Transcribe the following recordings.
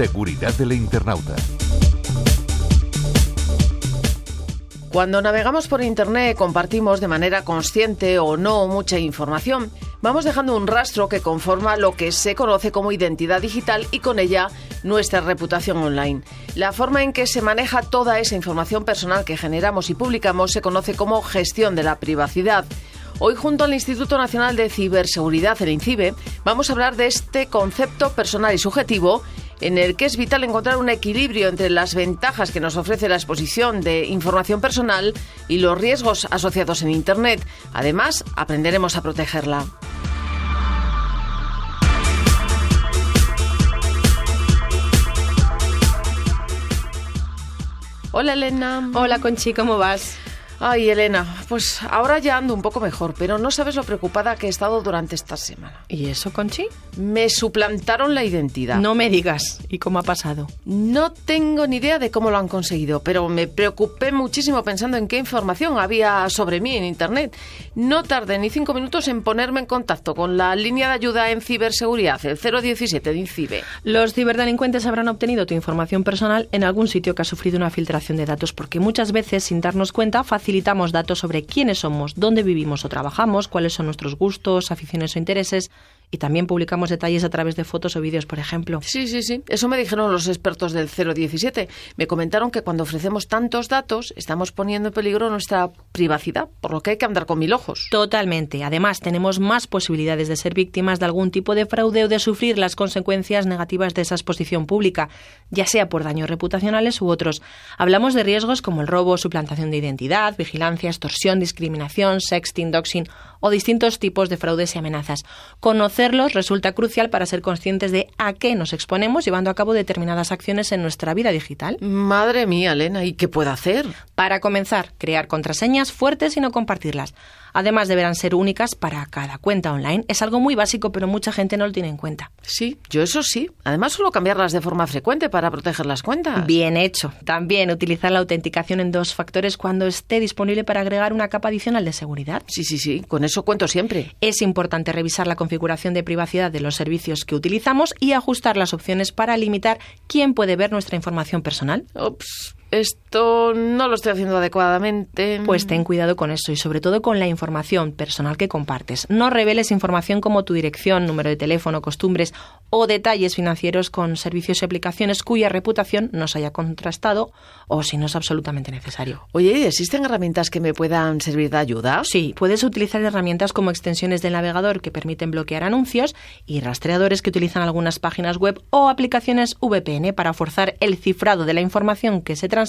Seguridad del internauta. Cuando navegamos por Internet compartimos de manera consciente o no mucha información. Vamos dejando un rastro que conforma lo que se conoce como identidad digital y con ella nuestra reputación online. La forma en que se maneja toda esa información personal que generamos y publicamos se conoce como gestión de la privacidad. Hoy junto al Instituto Nacional de Ciberseguridad, el INCIBE, vamos a hablar de este concepto personal y subjetivo en el que es vital encontrar un equilibrio entre las ventajas que nos ofrece la exposición de información personal y los riesgos asociados en Internet. Además, aprenderemos a protegerla. Hola Elena. Hola Conchi, ¿cómo vas? Ay, Elena, pues ahora ya ando un poco mejor, pero no sabes lo preocupada que he estado durante esta semana. ¿Y eso, Conchi? Me suplantaron la identidad. No me digas. ¿Y cómo ha pasado? No tengo ni idea de cómo lo han conseguido, pero me preocupé muchísimo pensando en qué información había sobre mí en Internet. No tardé ni cinco minutos en ponerme en contacto con la línea de ayuda en ciberseguridad, el 017 de INCIBE. Los ciberdelincuentes habrán obtenido tu información personal en algún sitio que ha sufrido una filtración de datos, porque muchas veces, sin darnos cuenta, facilitamos datos sobre quiénes somos, dónde vivimos o trabajamos, cuáles son nuestros gustos, aficiones o intereses, y también publicamos detalles a través de fotos o vídeos, por ejemplo. Sí, sí, sí. Eso me dijeron los expertos del 017. Me comentaron que cuando ofrecemos tantos datos estamos poniendo en peligro nuestra privacidad, por lo que hay que andar con mil ojos. Totalmente. Además, tenemos más posibilidades de ser víctimas de algún tipo de fraude o de sufrir las consecuencias negativas de esa exposición pública, ya sea por daños reputacionales u otros. Hablamos de riesgos como el robo, suplantación de identidad, vigilancia, extorsión, discriminación, sexting, doxing o distintos tipos de fraudes y amenazas. Conocerlos resulta crucial para ser conscientes de a qué nos exponemos llevando a cabo determinadas acciones en nuestra vida digital. Madre mía, Elena, ¿y qué puedo hacer? Para comenzar, crear contraseñas fuertes y no compartirlas. Además, deberán ser únicas para cada cuenta online. Es algo muy básico, pero mucha gente no lo tiene en cuenta. Sí, yo eso sí. Además, solo cambiarlas de forma frecuente para proteger las cuentas. Bien hecho. También utilizar la autenticación en dos factores cuando esté disponible para agregar una capa adicional de seguridad. Sí, sí, sí. Con eso cuento siempre. Es importante revisar la configuración de privacidad de los servicios que utilizamos y ajustar las opciones para limitar quién puede ver nuestra información personal. Esto no lo estoy haciendo adecuadamente. Pues ten cuidado con eso y sobre todo con la información personal que compartes. No reveles información como tu dirección, número de teléfono, costumbres o detalles financieros con servicios y aplicaciones cuya reputación no se haya contrastado o si no es absolutamente necesario. Oye, ¿existen herramientas que me puedan servir de ayuda? Sí, puedes utilizar herramientas como extensiones del navegador que permiten bloquear anuncios y rastreadores que utilizan algunas páginas web o aplicaciones VPN para forzar el cifrado de la información que se transmite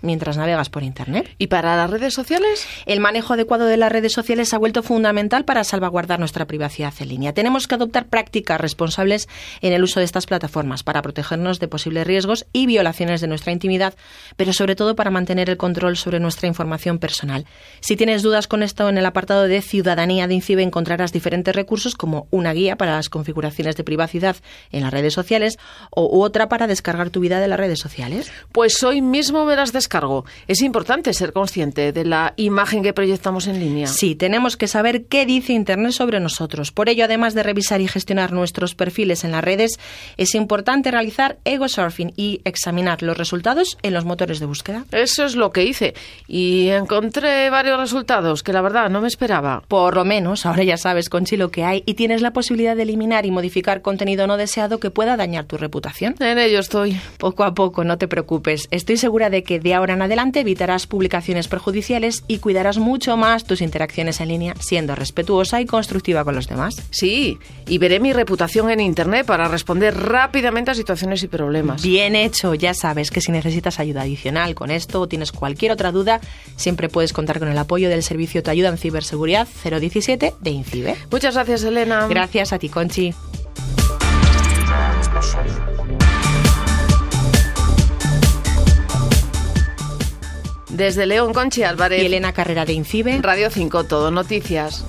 mientras navegas por Internet. ¿Y para las redes sociales? El manejo adecuado de las redes sociales ha vuelto fundamental para salvaguardar nuestra privacidad en línea. Tenemos que adoptar prácticas responsables en el uso de estas plataformas para protegernos de posibles riesgos y violaciones de nuestra intimidad, pero sobre todo para mantener el control sobre nuestra información personal. Si tienes dudas con esto, en el apartado de Ciudadanía de INCIBE encontrarás diferentes recursos como una guía para las configuraciones de privacidad en las redes sociales o otra para descargar tu vida de las redes sociales. Pues hoy mismo me las descargo. Es importante ser consciente de la imagen que proyectamos en línea. Sí, tenemos que saber qué dice Internet sobre nosotros. Por ello, además de revisar y gestionar nuestros perfiles en las redes, es importante realizar ego surfing y examinar los resultados en los motores de búsqueda. Eso es lo que hice. Y encontré varios resultados que la verdad no me esperaba. Por lo menos, ahora ya sabes, Conchi, lo que hay y tienes la posibilidad de eliminar y modificar contenido no deseado que pueda dañar tu reputación. En ello estoy. Poco a poco, no te preocupes. Estoy segura de que de ahora en adelante evitarás publicaciones perjudiciales y cuidarás mucho más tus interacciones en línea, siendo respetuosa y constructiva con los demás. Sí, y veré mi reputación en Internet para responder rápidamente a situaciones y problemas. Bien hecho, ya sabes que si necesitas ayuda adicional con esto o tienes cualquier otra duda, siempre puedes contar con el apoyo del servicio Te Ayuda en Ciberseguridad 017 de INCIBE. Muchas gracias, Elena. Gracias a ti, Conchi. Desde León, Conchi Álvarez. Y Elena Carrera de INCIBE. Radio 5, Todo Noticias.